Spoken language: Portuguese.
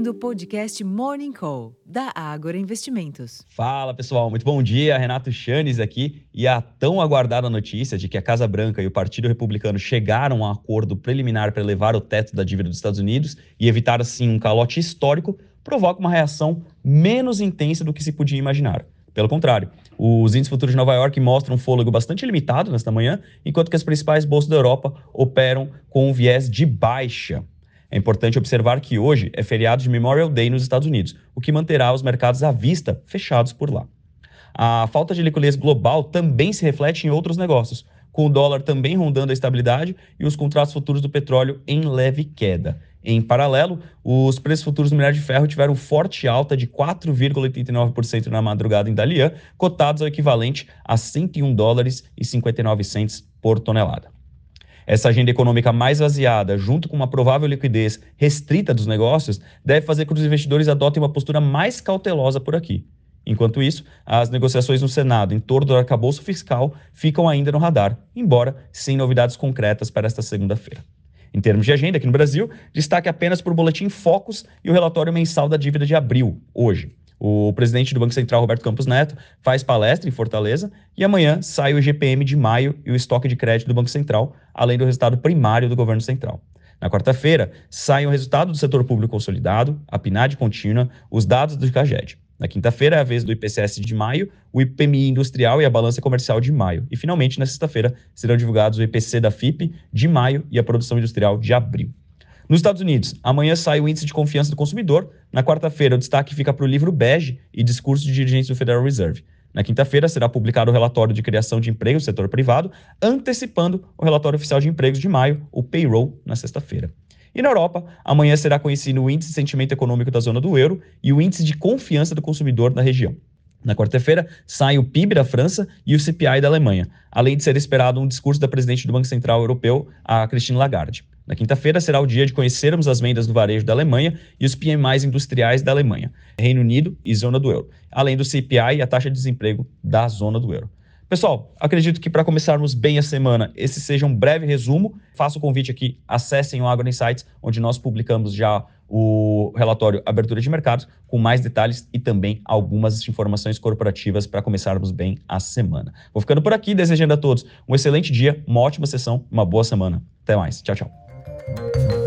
ouvindo o podcast Morning Call, da Ágora Investimentos. Fala pessoal, muito bom dia. Renato Chanes aqui. E a tão aguardada notícia de que a Casa Branca e o Partido Republicano chegaram a um acordo preliminar para elevar o teto da dívida dos Estados Unidos e evitar, assim, um calote histórico, provoca uma reação menos intensa do que se podia imaginar. Pelo contrário, os índices futuros de Nova York mostram um fôlego bastante limitado nesta manhã, enquanto que as principais bolsas da Europa operam com um viés de baixa. É importante observar que hoje é feriado de Memorial Day nos Estados Unidos, o que manterá os mercados à vista fechados por lá. A falta de liquidez global também se reflete em outros negócios, com o dólar também rondando a estabilidade e os contratos futuros do petróleo em leve queda. Em paralelo, os preços futuros do minério de ferro tiveram forte alta de 4,89% na madrugada em Dalian, cotados ao equivalente a 101 dólares e 59 centes por tonelada. Essa agenda econômica mais vaziada, junto com uma provável liquidez restrita dos negócios, deve fazer com que os investidores adotem uma postura mais cautelosa por aqui. Enquanto isso, as negociações no Senado em torno do arcabouço fiscal ficam ainda no radar, embora sem novidades concretas para esta segunda-feira. Em termos de agenda, aqui no Brasil, destaque apenas o Boletim Focus e o relatório mensal da dívida de abril, hoje. O presidente do Banco Central, Roberto Campos Neto, faz palestra em Fortaleza e amanhã sai o GPM de maio e o estoque de crédito do Banco Central, além do resultado primário do governo central. Na quarta-feira, saem o resultado do setor público consolidado, a PNAD contínua, os dados do CAGED. Na quinta-feira é a vez do IPCS de maio, o IPMI industrial e a balança comercial de maio. E finalmente, na sexta-feira, serão divulgados o IPC da FIP de maio e a produção industrial de abril. Nos Estados Unidos, amanhã sai o índice de confiança do consumidor. Na quarta-feira, o destaque fica para o livro bege e discurso de dirigentes do Federal Reserve. Na quinta-feira, será publicado o relatório de criação de empregos do setor privado, antecipando o relatório oficial de empregos de maio, o payroll, na sexta-feira. E na Europa, amanhã será conhecido o índice de sentimento econômico da zona do euro e o índice de confiança do consumidor na região. Na quarta-feira, sai o PIB da França e o CPI da Alemanha, além de ser esperado um discurso da presidente do Banco Central Europeu, a Christine Lagarde. Na quinta-feira será o dia de conhecermos as vendas do varejo da Alemanha e os PMIs industriais da Alemanha, Reino Unido e zona do euro, além do CPI e a taxa de desemprego da zona do euro. Pessoal, acredito que para começarmos bem a semana, esse seja um breve resumo. Faço o convite aqui, acessem o Agro Insights, onde nós publicamos já o relatório Abertura de Mercados, com mais detalhes e também algumas informações corporativas para começarmos bem a semana. Vou ficando por aqui, desejando a todos um excelente dia, uma ótima sessão, uma boa semana. Até mais. Tchau, tchau. Thank you.